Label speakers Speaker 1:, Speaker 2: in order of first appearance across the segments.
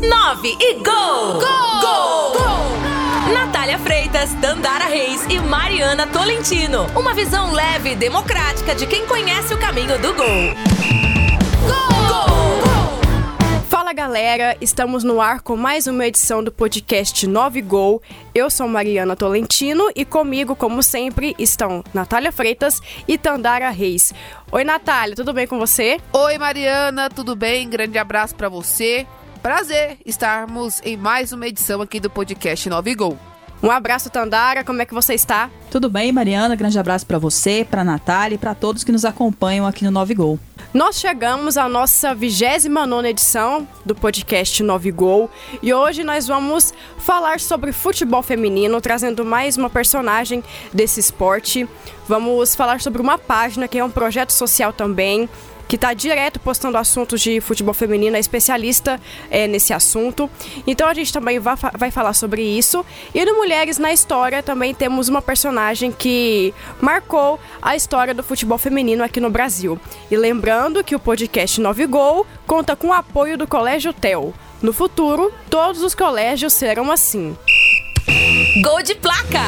Speaker 1: 9 e gol! Gol! Gol! gol! Natália Freitas, Dandara Reis e Mariana Tolentino. Uma visão leve e democrática de quem conhece o caminho do gol.
Speaker 2: Fala galera, estamos no ar com mais uma edição do podcast 9 Gol. Eu sou Mariana Tolentino e comigo, como sempre, estão Natália Freitas e Tandara Reis. Oi Natália, tudo bem com você?
Speaker 3: Oi Mariana, tudo bem? Grande abraço para você. Prazer estarmos em mais uma edição aqui do podcast 9 Gol.
Speaker 2: Um abraço, Tandara. Como é que você está?
Speaker 4: Tudo bem, Mariana. Grande abraço para você, para Natália e para todos que nos acompanham aqui no 9 Gol.
Speaker 2: Nós chegamos à nossa 29 edição do podcast 9 Gol e hoje nós vamos falar sobre futebol feminino, trazendo mais uma personagem desse esporte. Vamos falar sobre uma página que é um projeto social também, que está direto postando assuntos de futebol feminino, é especialista é, nesse assunto. Então a gente também vai, vai falar sobre isso. E no Mulheres na História também temos uma personagem que marcou a história do futebol feminino aqui no Brasil. E lembrando que o podcast 9 Gol conta com o apoio do Colégio TEL. No futuro, todos os colégios serão assim.
Speaker 1: Gol de placa!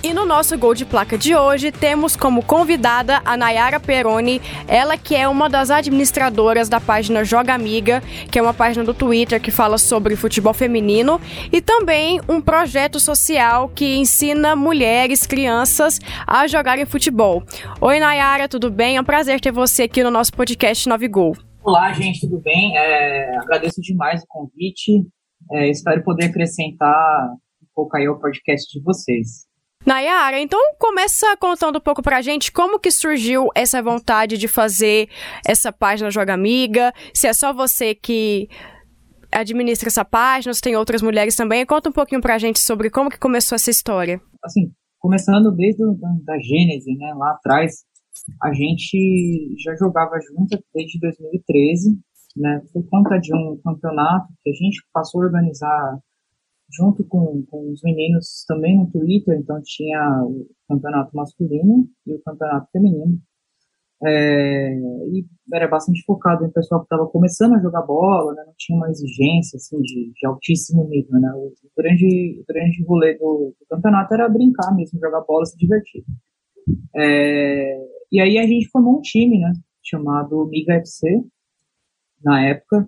Speaker 2: E no nosso gol de placa de hoje, temos como convidada a Nayara Peroni, ela que é uma das administradoras da página Joga Amiga, que é uma página do Twitter que fala sobre futebol feminino, e também um projeto social que ensina mulheres, crianças a jogarem futebol. Oi, Nayara, tudo bem? É um prazer ter você aqui no nosso podcast 9 Gol.
Speaker 5: Olá, gente, tudo bem? É, agradeço demais o convite. É, espero poder acrescentar um pouco aí ao podcast de vocês.
Speaker 2: Nayara, então começa contando um pouco pra gente como que surgiu essa vontade de fazer essa página Joga Amiga, se é só você que administra essa página, se tem outras mulheres também. Conta um pouquinho pra gente sobre como que começou essa história.
Speaker 5: Assim, começando desde a da Gênese, né, lá atrás, a gente já jogava junto desde 2013, né, por conta de um campeonato que a gente passou a organizar junto com, com os meninos também no Twitter, então tinha o campeonato masculino e o campeonato feminino. É, e era bastante focado em pessoal que estava começando a jogar bola, né, não tinha uma exigência assim, de, de altíssimo nível. Né, o, grande, o grande rolê do, do, campeonato era brincar mesmo, jogar bola, se divertir. É, e aí a gente formou um time né, chamado Miga FC, na época,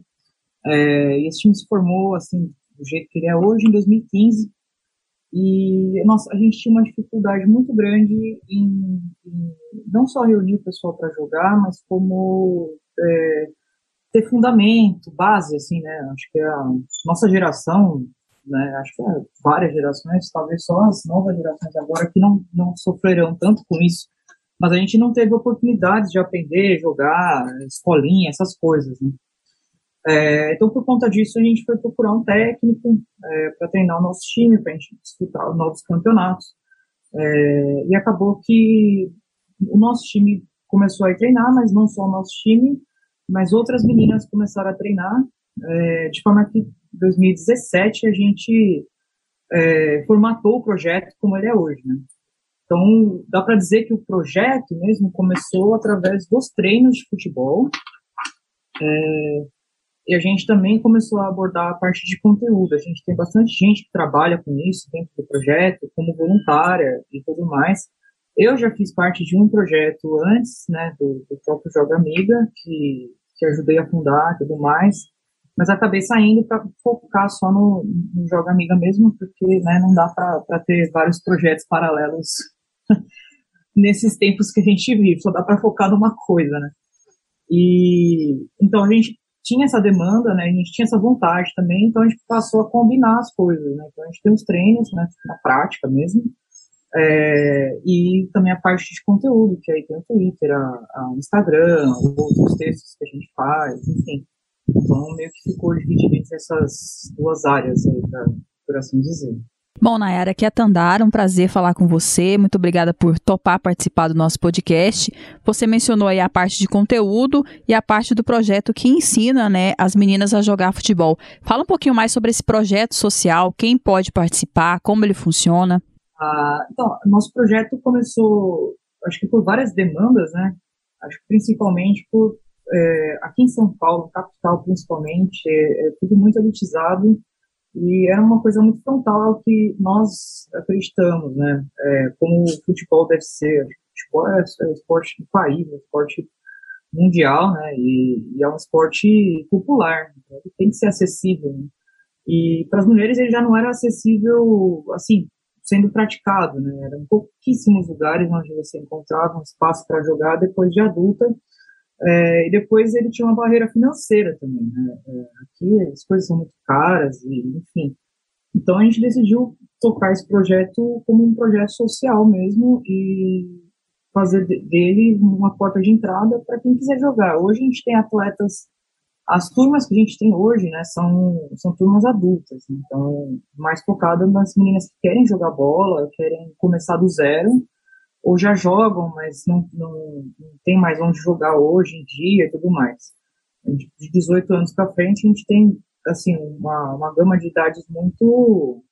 Speaker 5: é, e esse time se formou assim do jeito que ele é hoje, em 2015. E nossa, a gente tinha uma dificuldade muito grande em, em não só reunir o pessoal para jogar, mas como é, ter fundamento, base, assim, né? Acho que a nossa geração, né? Acho que várias gerações, talvez só as novas gerações agora que não, não sofrerão tanto com isso, mas a gente não teve oportunidades de aprender, jogar, escolinha, essas coisas, né? É, então, por conta disso, a gente foi procurar um técnico é, para treinar o nosso time, para a gente disputar novos campeonatos. É, e acabou que o nosso time começou a treinar, mas não só o nosso time, mas outras meninas começaram a treinar, é, de forma que em 2017 a gente é, formatou o projeto como ele é hoje. Né? Então, dá para dizer que o projeto mesmo começou através dos treinos de futebol. É, e a gente também começou a abordar a parte de conteúdo. A gente tem bastante gente que trabalha com isso dentro do projeto, como voluntária e tudo mais. Eu já fiz parte de um projeto antes, né, do, do próprio Joga Amiga, que, que ajudei a fundar e tudo mais, mas acabei saindo para focar só no, no, Joga Amiga mesmo, porque né, não dá para ter vários projetos paralelos nesses tempos que a gente vive, só dá para focar numa coisa, né? E então a gente tinha essa demanda, né, a gente tinha essa vontade também, então a gente passou a combinar as coisas, né, então a gente tem os treinos, né, na prática mesmo, é, e também a parte de conteúdo, que aí tem o Twitter, a Instagram, outros textos que a gente faz, enfim. Então, meio que ficou dividido entre essas duas áreas aí, pra, por assim dizer.
Speaker 4: Bom, Nayara, aqui é a Tandara, um prazer falar com você. Muito obrigada por topar participar do nosso podcast. Você mencionou aí a parte de conteúdo e a parte do projeto que ensina né, as meninas a jogar futebol. Fala um pouquinho mais sobre esse projeto social, quem pode participar, como ele funciona.
Speaker 5: Ah, então, nosso projeto começou, acho que por várias demandas, né? Acho que principalmente por é, aqui em São Paulo, capital principalmente, é, é, tudo muito elitizado e era uma coisa muito frontal ao que nós acreditamos, né? É, como o futebol deve ser. Futebol é, é esporte do país, é esporte mundial, né? E, e, é um esporte popular, ele tem que ser acessível. Né? E para as mulheres ele já não era acessível, assim, sendo praticado, né? Eram pouquíssimos lugares onde você encontrava um espaço para jogar depois de adulta. É, e depois ele tinha uma barreira financeira também, né? É, aqui as coisas são muito caras e, enfim. Então a gente decidiu tocar esse projeto como um projeto social mesmo e fazer dele uma porta de entrada para quem quiser jogar. Hoje a gente tem atletas, as turmas que a gente tem hoje, né, são, são turmas adultas, então mais focada nas meninas que querem jogar bola, querem começar do zero, ou já jogam, mas não, não, não tem mais onde jogar hoje em dia e tudo mais. De 18 anos para frente, a gente tem assim uma, uma gama de idades muito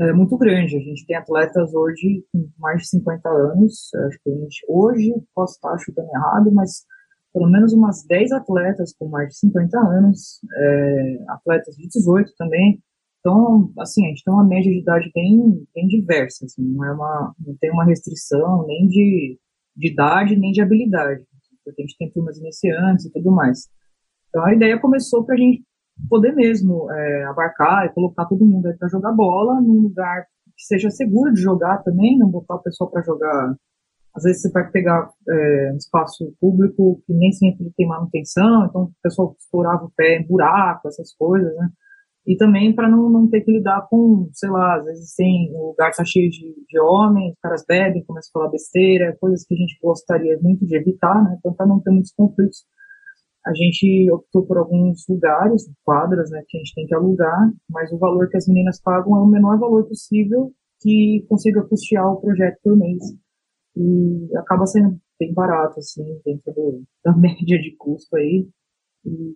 Speaker 5: é, muito grande. A gente tem atletas hoje com mais de 50 anos. Acho que a gente, hoje, posso estar chutando errado, mas pelo menos umas 10 atletas com mais de 50 anos, é, atletas de 18 também. Então, assim, a gente tem uma média de idade bem, bem diversa, assim, não, é uma, não tem uma restrição nem de, de idade, nem de habilidade, porque a gente tem turmas iniciantes e tudo mais. Então, a ideia começou para a gente poder mesmo é, abarcar e colocar todo mundo aí para jogar bola num lugar que seja seguro de jogar também, não botar o pessoal para jogar. Às vezes você vai pegar é, um espaço público que nem sempre tem manutenção, então o pessoal estourava o pé em buraco, essas coisas, né? E também para não, não ter que lidar com, sei lá, às vezes tem o lugar está cheio de, de homens, os caras bebem, começam a falar besteira, coisas que a gente gostaria muito de evitar, né? Então, para não ter muitos conflitos a gente optou por alguns lugares, quadras, né, que a gente tem que alugar, mas o valor que as meninas pagam é o menor valor possível que consiga custear o projeto por mês. E acaba sendo bem barato, assim, dentro do, da média de custo aí. E,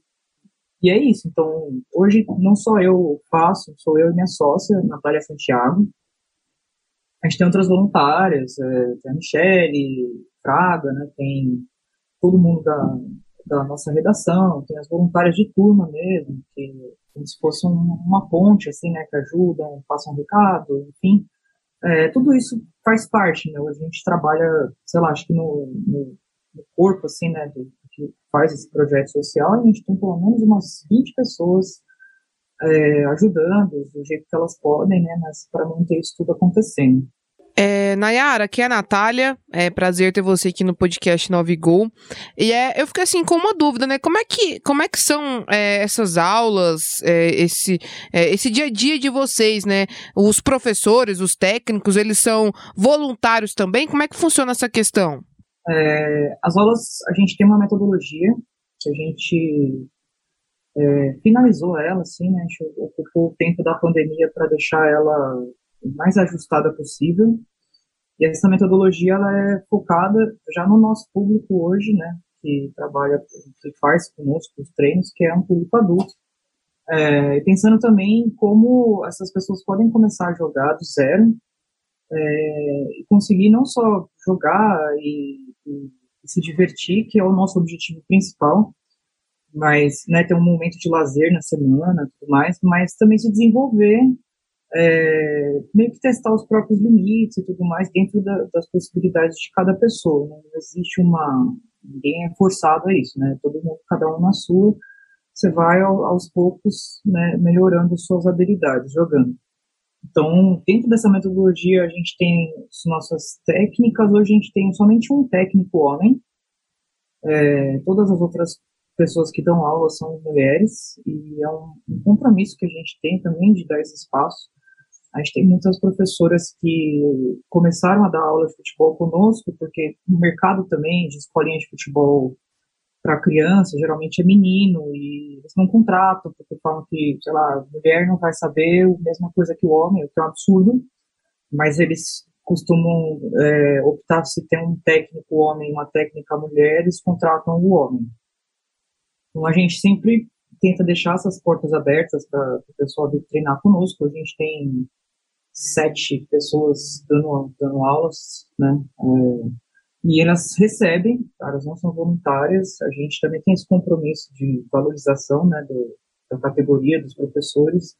Speaker 5: e, é isso. Então, hoje não só eu faço, sou eu e minha sócia, Natália Santiago. A gente tem outras voluntárias, é, tem a Michelle, Fraga, né, tem todo mundo da, da nossa redação, tem as voluntárias de turma mesmo, que como se fosse um, uma ponte, assim, né, que ajudam, passam um recado, enfim. É, tudo isso faz parte, né, a gente trabalha, sei lá, acho que no, no, no corpo, assim, né, do, que faz esse projeto social, a gente tem pelo menos umas 20 pessoas é, ajudando do jeito que elas podem, né, para manter isso tudo acontecendo.
Speaker 3: É, Nayara, aqui é a Natália. É prazer ter você aqui no podcast 9 Gol. E é, eu fiquei assim com uma dúvida, né? Como é que, como é que são é, essas aulas, é, esse, é, esse dia a dia de vocês, né? Os professores, os técnicos, eles são voluntários também? Como é que funciona essa questão?
Speaker 5: É, as aulas, a gente tem uma metodologia que a gente é, finalizou ela, assim, né? A gente ocupou o tempo da pandemia para deixar ela mais ajustada possível. E essa metodologia ela é focada já no nosso público hoje, né, que trabalha, que faz conosco os treinos, que é um público adulto. É, pensando também como essas pessoas podem começar a jogar do zero é, e conseguir não só jogar e, e, se divertir, que é o nosso objetivo principal, mas né, ter um momento de lazer na semana, tudo mais, mas também se desenvolver é, meio que testar os próprios limites e tudo mais dentro da, das possibilidades de cada pessoa. Né? Não existe uma. Ninguém é forçado a isso, né? Todo mundo, cada um na sua. Você vai ao, aos poucos né, melhorando suas habilidades jogando. Então, dentro dessa metodologia, a gente tem as nossas técnicas. Hoje a gente tem somente um técnico homem. É, todas as outras pessoas que dão aula são mulheres. E é um, um compromisso que a gente tem também de dar esse espaço a gente tem muitas professoras que começaram a dar aula de futebol conosco, porque no mercado também de escolinha de futebol para criança, geralmente é menino, e eles não contratam, porque falam que, sei lá, mulher não vai saber a mesma coisa que o homem, o que é um absurdo, mas eles costumam é, optar se tem um técnico homem uma técnica mulher, eles contratam o homem. Então a gente sempre tenta deixar essas portas abertas para o pessoal vir treinar conosco. A gente tem sete pessoas dando, dando aulas, né? É, E elas recebem, elas não são voluntárias, a gente também tem esse compromisso de valorização né, do, da categoria dos professores,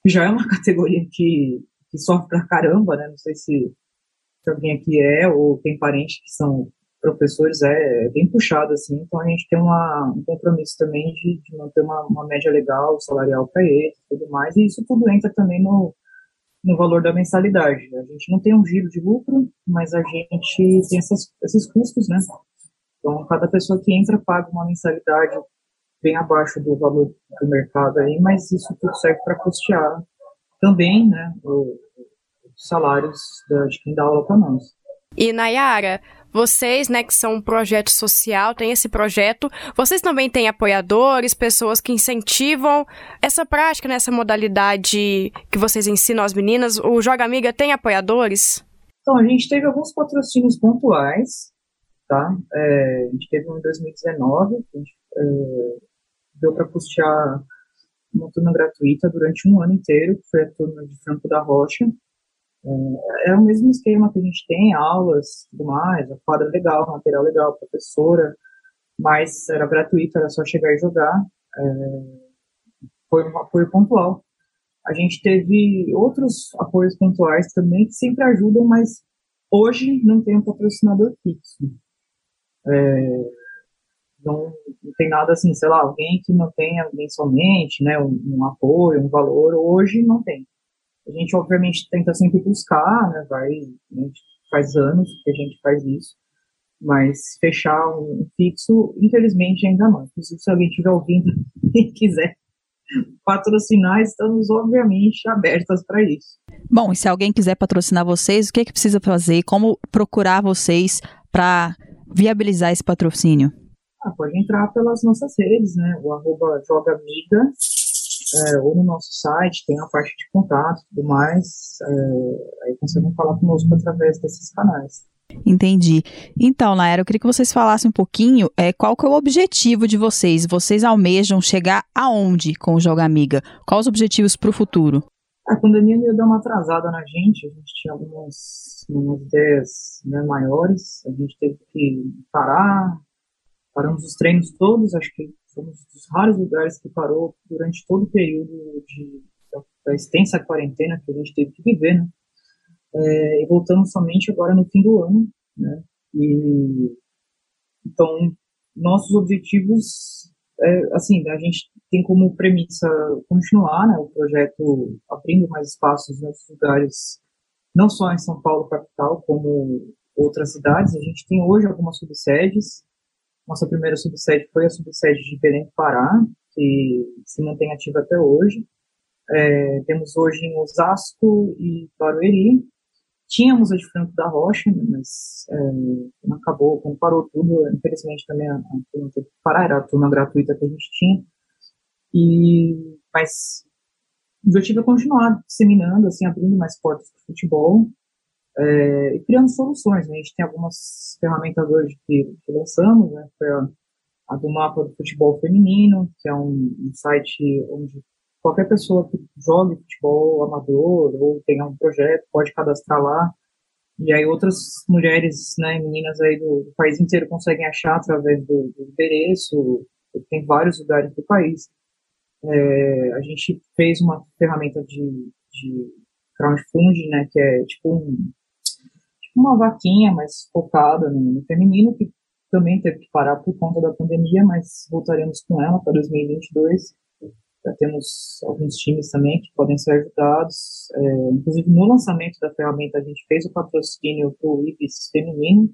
Speaker 5: que já é uma categoria que, que sofre pra caramba, né? Não sei se, se alguém aqui é ou tem parentes que são professores, é, é bem puxado, assim, então a gente tem uma, um compromisso também de, de manter uma, uma média legal, salarial para eles tudo mais, e isso tudo entra também no, no valor da mensalidade. A gente não tem um giro de lucro, mas a gente tem essas, esses custos, né? Então, cada pessoa que entra paga uma mensalidade bem abaixo do valor do mercado aí, mas isso tudo serve para custear também, né, os salários de quem dá aula para nós.
Speaker 2: E Nayara, vocês, né, que são um projeto social, tem esse projeto, vocês também têm apoiadores, pessoas que incentivam essa prática, nessa né, modalidade que vocês ensinam às meninas. O Joga Amiga tem apoiadores?
Speaker 5: Então, a gente teve alguns patrocínios pontuais, tá? É, a gente teve um em 2019, a gente é, deu para custear uma turma gratuita durante um ano inteiro, que foi a turma de Franco da Rocha, é, é, o mesmo esquema que a gente tem, aulas tudo mais, a quadra legal, material legal, professora, mas era gratuito, era só chegar e jogar. É, foi um apoio pontual. A gente teve outros apoios pontuais também que sempre ajudam, mas hoje não tem um patrocinador fixo. É, não, não, tem nada assim, sei lá, alguém que mantenha mensalmente, né, um, um apoio, um valor, hoje não tem. A gente, obviamente, tenta sempre buscar, né? Vai, né, faz anos que a gente faz isso, mas fechar um fixo, infelizmente, ainda não. Inclusive, se alguém estiver ouvindo e quiser patrocinar, estamos, obviamente, abertas para isso.
Speaker 4: Bom, e se alguém quiser patrocinar vocês, o que, é que precisa fazer? Como procurar vocês para viabilizar esse patrocínio?
Speaker 5: Ah, pode entrar pelas nossas redes, né? O arroba Joga Amiga, é, ou no nosso site, tem a parte de contato e tudo mais, é, aí conseguem falar conosco através desses canais.
Speaker 4: Entendi. Então, Naira, eu queria que vocês falassem um pouquinho é, qual que é o objetivo de vocês. Vocês almejam chegar aonde com o Joga Amiga? Quais os objetivos para o futuro?
Speaker 5: A pandemia dar uma atrasada na gente, a gente tinha algumas, algumas ideias né, maiores, a gente teve que parar, paramos os treinos todos, acho que fomos dos raros lugares que parou durante todo o período de, da, da extensa quarentena que a gente teve que viver, né? É, e voltamos somente agora no fim do ano, né? E, então, nossos objetivos, é, assim, a gente tem como premissa continuar, né, o projeto abrindo mais espaços nos lugares, não só em São Paulo, capital, como outras cidades. A gente tem hoje algumas subsedes, nossa primeira subsede foi a subsede de Belém Pará, que se mantém ativa até hoje. É, temos hoje em Osasco e Barueri. Tínhamos a de Franco da Rocha, né, mas é, acabou, quando parou tudo, infelizmente também a, a turma teve que parar, era a turma gratuita que a gente tinha. E, mas o objetivo é continuar disseminando, assim, abrindo mais portas para o futebol é, criando soluções. Né? A gente tem algumas ferramentas hoje que, que lançamos, né? A, do mapa do futebol feminino, que é um, um, site onde qualquer pessoa que jogue futebol amador ou tenha um projeto pode cadastrar lá. E aí outras mulheres, né, meninas aí do, do país inteiro conseguem achar através do, do endereço. Tem vários lugares do país. É, a gente fez uma ferramenta de, de crowdfunding, né, que é tipo um, uma vaquinha mais focada no, no feminino, que também teve que parar por conta da pandemia, mas voltaremos com ela para 2022. Já temos alguns times também que podem ser ajudados. É, inclusive, no lançamento da ferramenta, a gente fez o patrocínio para o IBIS feminino,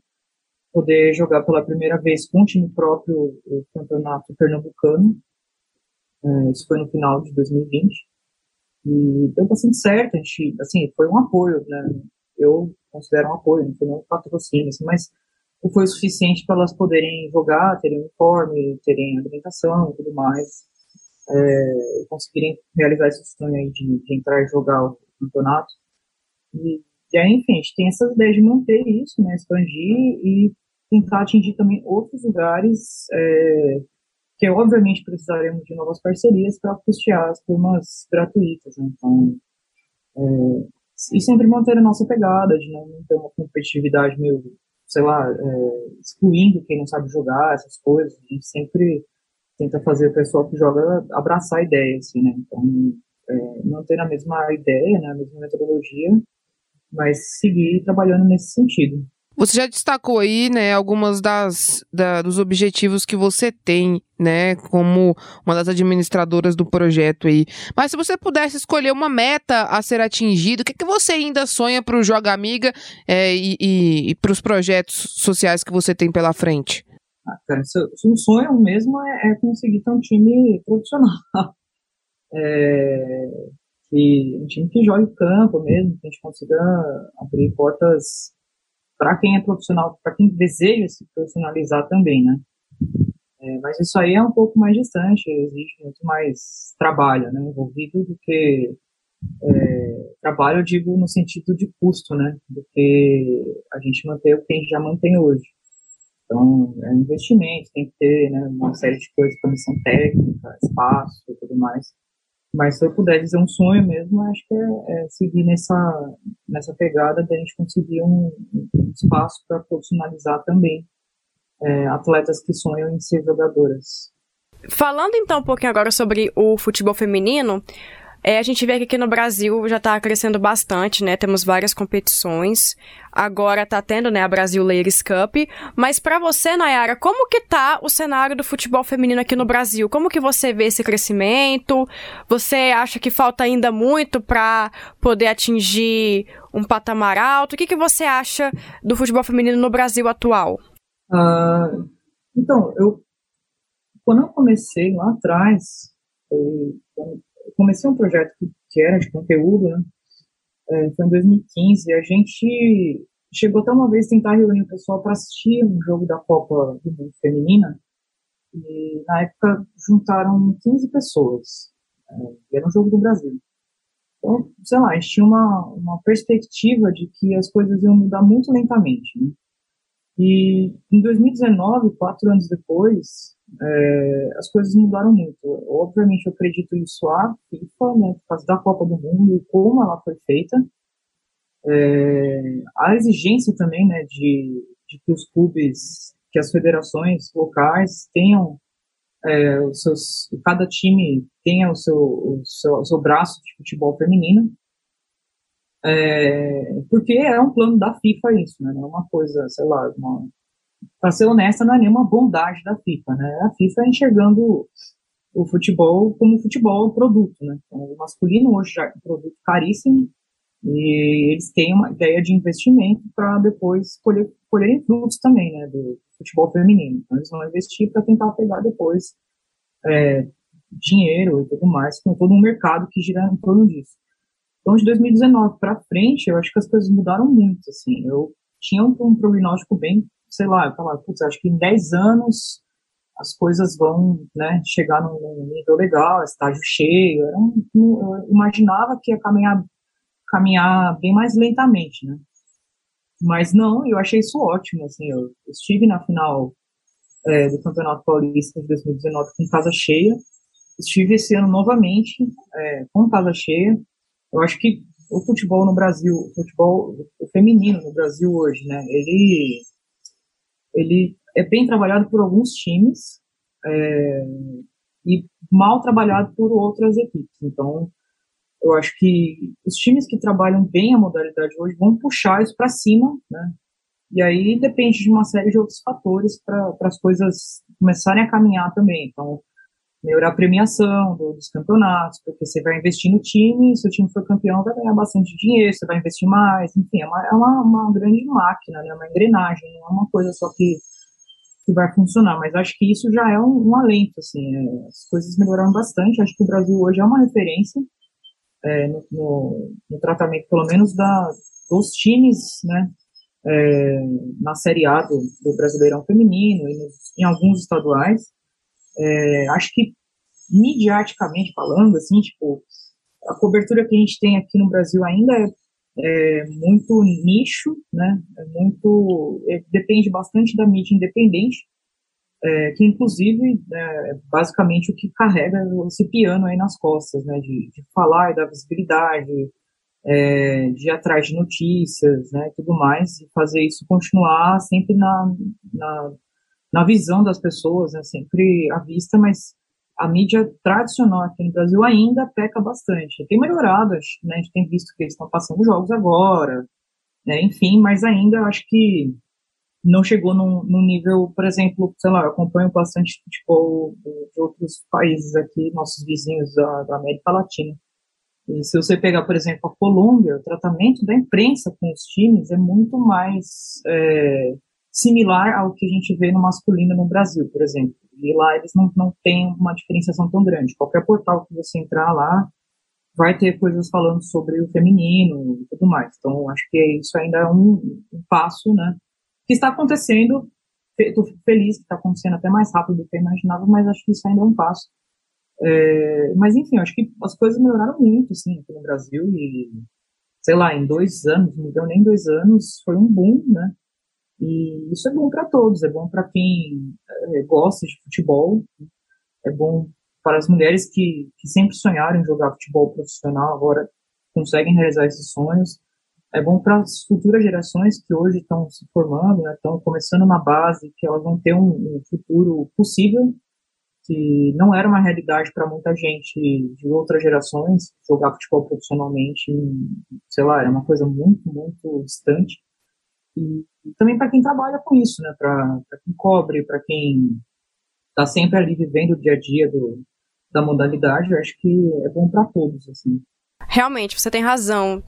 Speaker 5: poder jogar pela primeira vez com o time próprio o campeonato pernambucano. É, isso foi no final de 2020. E deu bastante certo, a gente, assim, foi um apoio, né? Eu considero um apoio, não foi nem um patrocínio, assim, mas não foi o suficiente para elas poderem jogar, terem uniforme, terem alimentação e tudo mais, é, conseguirem realizar esse sonho aí de, de, entrar e jogar o campeonato. E, e aí, enfim, a gente tem essas ideias de manter isso, né, expandir e tentar atingir também outros lugares, é, que obviamente precisaremos de novas parcerias para custear as turmas gratuitas. Né? Então, é, e sempre manter a nossa pegada, de não ter uma competitividade meio sei lá, é, excluindo quem não sabe jogar, essas coisas. A gente sempre tenta fazer o pessoal que joga abraçar a ideia, assim, né? Então, é, manter a mesma ideia, né, a mesma metodologia, mas seguir trabalhando nesse sentido.
Speaker 3: Você já destacou aí, né, algumas das da, dos objetivos que você tem, né, como uma das administradoras do projeto aí. Mas se você pudesse escolher uma meta a ser atingida, o que, é que você ainda sonha para o Joga Amiga é, e, e, e para os projetos sociais que você tem pela frente?
Speaker 5: Ah, cara, um sonho mesmo é, é, conseguir ter um time profissional. É, um time que jogue campo mesmo, que a gente consiga abrir portas para quem é profissional, para quem deseja se profissionalizar também, né? É, mas isso aí é um pouco mais distante, existe muito mais trabalho né, envolvido do que é, trabalho, eu digo, no sentido de custo, né? Do que a gente manter o que a gente já mantém hoje. Então, é um investimento, tem que ter né, uma série de coisas, comissão técnica, espaço e tudo mais. Mas se eu puder dizer um sonho mesmo, acho que é, é seguir nessa, nessa pegada da gente conseguir um, um espaço para profissionalizar também é, atletas que sonham em ser jogadoras.
Speaker 2: Falando então um pouquinho agora sobre o futebol feminino, é, a gente vê que aqui no Brasil já está crescendo bastante, né? Temos várias competições. Agora está tendo, né, a Brasil Ladies Cup. Mas para você, Nayara, como que tá o cenário do futebol feminino aqui no Brasil? Como que você vê esse crescimento? Você acha que falta ainda muito para poder atingir um patamar alto? O que, que você acha do futebol feminino no Brasil atual?
Speaker 5: Uh, então, eu quando eu comecei lá atrás, foi, comecei um projeto que, era de conteúdo, né? É, foi em 2015, e a gente chegou até uma vez tentar reunir o pessoal para assistir um jogo da Copa do Mundo Feminina, e na época juntaram 15 pessoas, é, era um jogo do Brasil. Então, sei lá, a gente tinha uma, uma perspectiva de que as coisas iam mudar muito lentamente, né? E em 2019, quatro anos depois, é, as coisas mudaram muito. Obviamente, eu acredito isso à FIFA, né, por causa da Copa do Mundo e como ela foi feita. É, a exigência também, né, de, de que os clubes, que as federações locais tenham é, os seus, cada time tenha o seu, o seu, o seu braço de futebol feminino. É, porque é um plano da FIFA isso, né? Não é uma coisa, sei lá, uma, para ser honesta, não é nenhuma bondade da FIFA, né? A FIFA é enxergando o futebol como futebol produto, né? Então, o masculino hoje já é um produto caríssimo e eles têm uma ideia de investimento para depois colher, colherem frutos também, né? Do futebol feminino. Então, eles vão investir para tentar pegar depois é, dinheiro e tudo mais, com todo um mercado que gira em torno disso. Então, de 2019 para frente, eu acho que as coisas mudaram muito, assim. Eu tinha um, um prognóstico bem sei lá, eu falava, putz, acho que em 10 anos as coisas vão né, chegar num nível legal, estágio cheio. Eu, imaginava que ia caminhar, caminhar bem mais lentamente, né? Mas não, eu achei isso ótimo. Assim, eu estive na final é, do Campeonato Paulista de 2019 com casa cheia. Estive esse ano novamente é, com casa cheia. Eu acho que o futebol no Brasil, o futebol o feminino no Brasil hoje, né? Ele ele é bem trabalhado por alguns times é, e mal trabalhado por outras equipes. Então, eu acho que os times que trabalham bem a modalidade hoje vão puxar isso para cima, né? E aí depende de uma série de outros fatores para as coisas começarem a caminhar também. Então, melhorar a premiação dos campeonatos, porque você vai investir no time, se o time for campeão, vai ganhar bastante dinheiro, você vai investir mais, enfim, é uma, é uma, uma grande máquina, né, uma engrenagem, não é uma coisa só que, que vai funcionar, mas acho que isso já é um, um alento, assim, é, as coisas melhoraram bastante, acho que o Brasil hoje é uma referência é, no, no, no, tratamento, pelo menos, da, dos times, né, é, na Série A do, do Brasileirão Feminino e nos, em alguns estaduais, é, acho que, midiaticamente falando, assim, tipo, a cobertura que a gente tem aqui no Brasil ainda é, é muito nicho, né? É muito, é, depende bastante da mídia independente, é, que inclusive é basicamente o que carrega esse piano aí nas costas, né? De, de falar e dar visibilidade, é, de ir atrás de notícias, né, tudo mais, e fazer isso continuar sempre na, na, na visão das pessoas, né, sempre à vista, mas a mídia tradicional aqui no Brasil ainda peca bastante. Tem melhorado, né, a gente tem visto que eles estão passando jogos agora, né, enfim, mas ainda acho que não chegou num, num, nível, por exemplo, sei lá, eu acompanho bastante futebol de outros países aqui, nossos vizinhos da, da América Latina. E se você pegar, por exemplo, a Colômbia, o tratamento da imprensa com os times é muito mais é, similar ao que a gente vê no masculino no Brasil, por exemplo. E lá eles não, não têm uma diferenciação tão grande. Qualquer portal que você entrar lá vai ter coisas falando sobre o feminino e tudo mais. Então, acho que isso ainda é um, um passo, né? Que está acontecendo. Estou feliz que está acontecendo até mais rápido do que eu imaginava, mas acho que isso ainda é um passo. É, mas enfim, acho que as coisas melhoraram muito, assim, aqui no Brasil e, sei lá, em dois anos, não deu nem dois anos, foi um boom, né? E isso é bom para todos, é bom para quem é, gosta de futebol, é bom para as mulheres que, que sempre sonharam em jogar futebol profissional, agora conseguem realizar esses sonhos. É bom para as futuras gerações que hoje estão se formando, né, estão começando uma base, que elas vão ter um, um futuro possível que não era uma realidade para muita gente de outras gerações, jogar futebol profissionalmente, sei lá, era uma coisa muito, muito distante. E, também para quem trabalha com isso, né, para quem cobre, para quem está sempre ali vivendo o dia a dia do, da modalidade, eu acho que é bom para todos, assim.
Speaker 2: Realmente, você tem razão.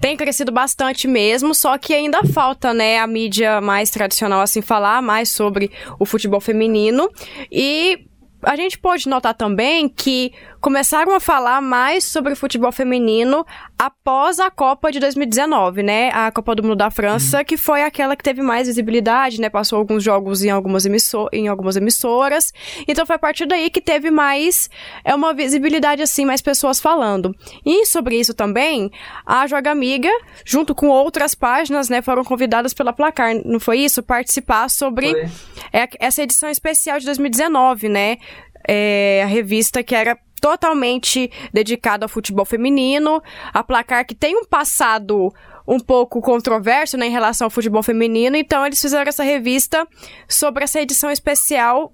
Speaker 2: Tem crescido bastante mesmo, só que ainda falta, né, a mídia mais tradicional assim falar mais sobre o futebol feminino. E a gente pode notar também que começaram a falar mais sobre o futebol feminino após a Copa de 2019, né? A Copa do Mundo da França, uhum. que foi aquela que teve mais visibilidade, né? Passou alguns jogos em algumas, emissor em algumas emissoras. Então foi a partir daí que teve mais é uma visibilidade assim, mais pessoas falando. E sobre isso também, a Joga Amiga, junto com outras páginas, né, foram convidadas pela Placar, não foi isso? Participar sobre é, essa edição especial de 2019, né? É, a revista que era totalmente dedicado ao futebol feminino. A Placar que tem um passado um pouco controverso né, em relação ao futebol feminino, então eles fizeram essa revista sobre essa edição especial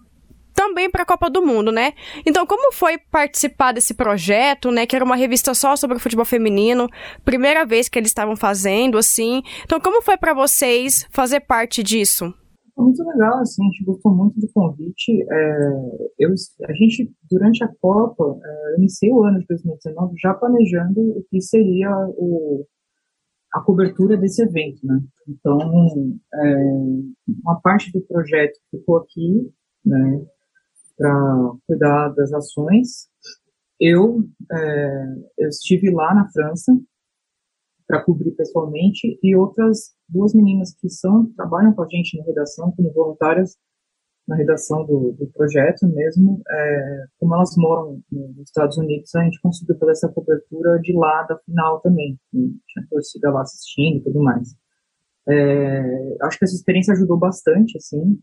Speaker 2: também para a Copa do Mundo, né? Então, como foi participar desse projeto, né, que era uma revista só sobre o futebol feminino, primeira vez que eles estavam fazendo assim. Então, como foi para vocês fazer parte disso?
Speaker 5: Foi muito legal, assim, a gente gostou muito do convite. É, eu, a gente, durante a Copa, é, iniciei o ano de 2019 já planejando o que seria o, a cobertura desse evento, né? Então, é, uma parte do projeto ficou aqui, né, para cuidar das ações. Eu, é, eu estive lá na França para cobrir pessoalmente e outras duas meninas que são trabalham com a gente na redação como voluntárias na redação do, do projeto mesmo, é, como elas moram nos Estados Unidos, a gente conseguiu fazer essa cobertura de lá da final também, tinha torcida lá assistindo e tudo mais. É, acho que essa experiência ajudou bastante, assim,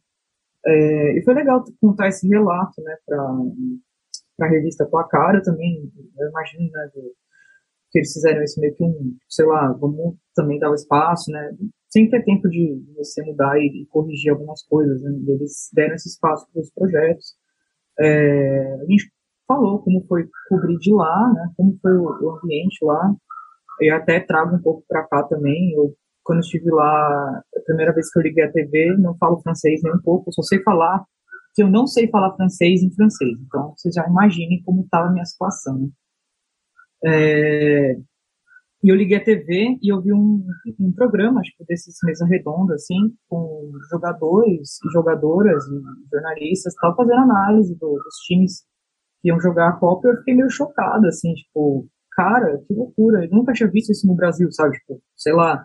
Speaker 5: é, e foi legal contar esse relato, né, para a revista Placara também, eu imagino, né, do, que eles fizeram isso meio que um, sei lá, vamos também dar o espaço, né? Sempre é tempo de você mudar e, e corrigir algumas coisas, né? Eles deram esse espaço para os projetos. É, a gente falou como foi cobrir de lá, né? Como foi o, o ambiente lá. Eu até trago um pouco para cá também. Eu, quando estive lá, a primeira vez que eu liguei a TV, não falo francês nem um pouco, eu só sei falar que eu não sei falar francês em francês. Então, vocês já imaginem como estava a minha situação, né? É, e eu liguei a TV e eu vi um, um programa, que desses mesa redonda, assim, com jogadores e jogadoras e jornalistas tal, fazendo análise do, dos times que iam jogar a Copa. Eu fiquei meio chocada, assim, tipo, cara, que loucura. Eu nunca tinha visto isso no Brasil, sabe? Tipo, sei lá.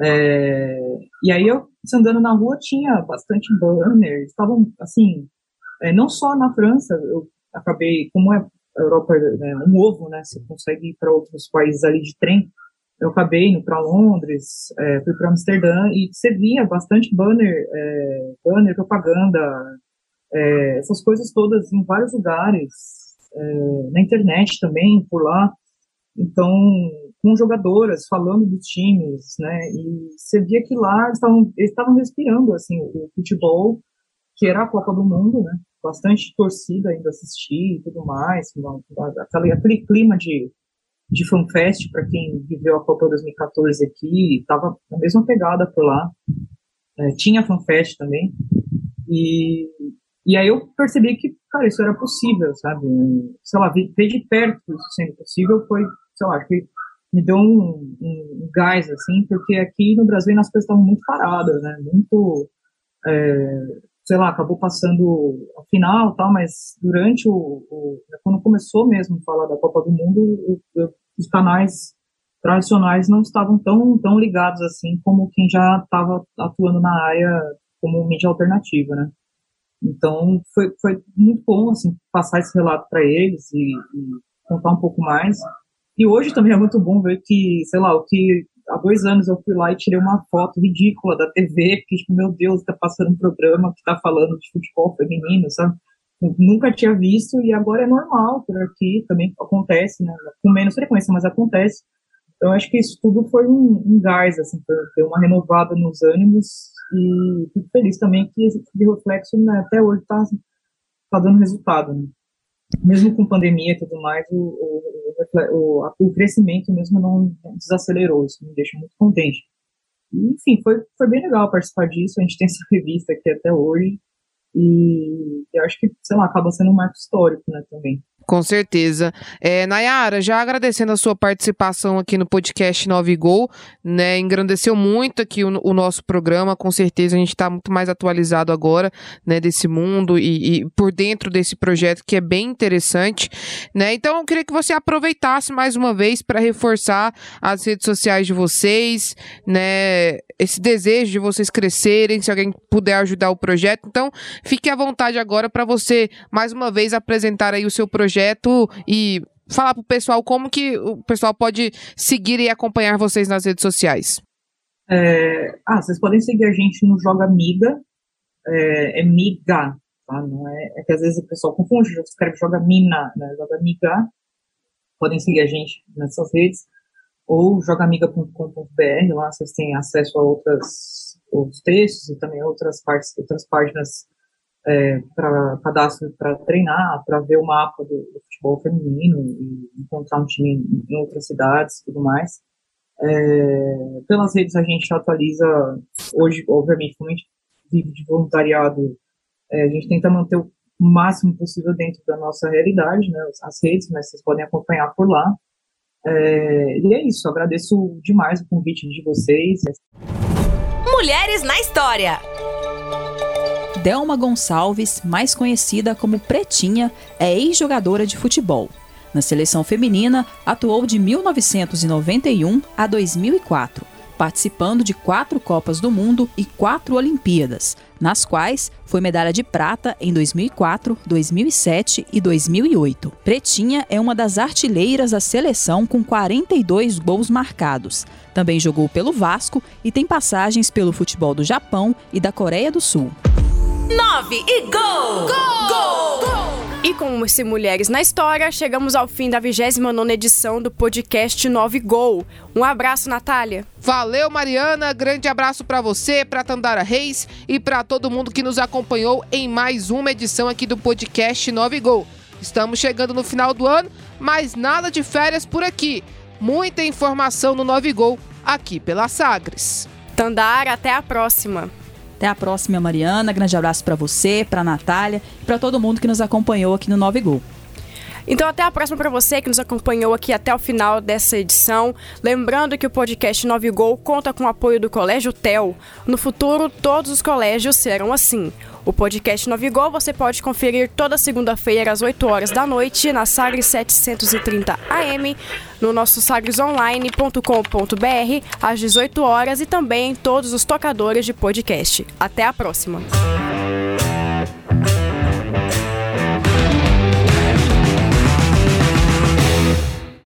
Speaker 5: É... E aí eu, andando na rua, tinha bastante banners, estavam, assim, é, não só na França, eu acabei, como é a Europa é um ovo, né? Você consegue ir para outros países ali de trem. Eu acabei indo para Londres, é, fui para Amsterdã e você via bastante banner, é, banner, propaganda, é, essas coisas todas em vários lugares, é, na internet também, por lá. Então, com jogadoras falando dos times, né? E você via que lá eles estavam respirando assim o futebol que era a Copa do Mundo, né? Bastante torcida indo assistir e tudo mais, aquele, aquele clima de de FanFest, para quem viveu a Copa 2014 aqui, estava na mesma pegada por lá. É, tinha FanFest também. E, e aí eu percebi que, cara, isso era possível, sabe? Sei lá, ver, de perto isso sendo possível foi, sei lá, que me deu um, um, gás, assim, porque aqui no Brasil as coisas estavam muito paradas, né? Muito, é, sei lá, acabou passando a final tal, mas durante o, o, quando começou mesmo a falar da Copa do Mundo, eu, eu, os canais tradicionais não estavam tão, tão ligados assim como quem já estava atuando na área como mídia alternativa, né? Então foi, foi muito bom assim passar esse relato para eles e, e, contar um pouco mais. E hoje também é muito bom ver que, sei lá, o que há dois anos eu fui lá e tirei uma foto ridícula da TV, porque tipo, meu Deus, está passando um programa que está falando de futebol feminino, sabe? nunca tinha visto e agora é normal por aqui, também acontece, né? Com menos frequência, mas acontece. Então, acho que isso tudo foi um, um gás, assim, ter uma renovada nos ânimos e fico feliz também que esse tipo reflexo né, até hoje está tá dando resultado, né? Mesmo com pandemia e tudo mais, o, o, o, o crescimento mesmo não desacelerou, isso me deixa muito contente. Enfim, foi, foi bem legal participar disso, a gente tem essa revista aqui até hoje, e eu acho que, sei lá, acaba sendo um marco histórico, né, também.
Speaker 3: Com certeza. É, Nayara, já agradecendo a sua participação aqui no podcast 9 Gol, né? Engrandeceu muito aqui o, o nosso programa, com certeza a gente está muito mais atualizado agora, né, desse mundo e, e, por dentro desse projeto que é bem interessante, né? Então eu queria que você aproveitasse mais uma vez para reforçar as redes sociais de vocês, né? Esse desejo de vocês crescerem, se alguém puder ajudar o projeto. Então, fique à vontade agora para você mais uma vez apresentar aí o seu projeto projeto e falar pro pessoal como que o pessoal pode seguir e acompanhar vocês nas redes sociais.
Speaker 5: É, ah, vocês podem seguir a gente no Joga Miga, é, é Miga, tá? Não é, é que às vezes o pessoal confunde, escreve Joga Mina, né? Joga Miga. Podem seguir a gente nessas redes ou jogamiga.com.br, lá vocês têm acesso a outras outros textos e também outras partes, outras páginas é, para cadastro para treinar, para ver o mapa do, do, futebol feminino e encontrar um time em, outras cidades e tudo mais. É, pelas redes a gente atualiza, hoje, obviamente, como a gente vive de voluntariado, é, a gente tenta manter o máximo possível dentro da nossa realidade, né, as redes, mas vocês podem acompanhar por lá. É, e é isso, agradeço demais o convite de vocês.
Speaker 1: Mulheres na História.
Speaker 4: Delma Gonçalves, mais conhecida como Pretinha, é ex-jogadora de futebol. Na seleção feminina, atuou de 1991 a 2004, participando de quatro Copas do Mundo e quatro Olimpíadas, nas quais foi medalha de prata em 2004, 2007 e 2008. Pretinha é uma das artilheiras da seleção com 42 gols marcados. Também jogou pelo Vasco e tem passagens pelo futebol do Japão e da Coreia do Sul.
Speaker 1: 9 e gol! Gol! Gol!
Speaker 2: E com esse Mulheres na História, chegamos ao fim da 29 edição do podcast 9 Gol. Um abraço, Natália.
Speaker 3: Valeu, Mariana. Grande abraço para você, para Tandara Reis e para todo mundo que nos acompanhou em mais uma edição aqui do podcast 9 Gol. Estamos chegando no final do ano, mas nada de férias por aqui. Muita informação no 9 Gol aqui pela Sagres.
Speaker 2: Tandara, até a próxima.
Speaker 4: Até a próxima, Mariana. Grande abraço para você, para Natália e para todo mundo que nos acompanhou aqui no 9 Gol.
Speaker 2: Então, até a próxima para você que nos acompanhou aqui até o final dessa edição. Lembrando que o podcast 9 Gol conta com o apoio do Colégio TEL. No futuro, todos os colégios serão assim. O podcast 9 Gol você pode conferir toda segunda-feira às 8 horas da noite na Sagres 730 AM, no nosso sagresonline.com.br às 18 horas e também em todos os tocadores de podcast. Até a próxima!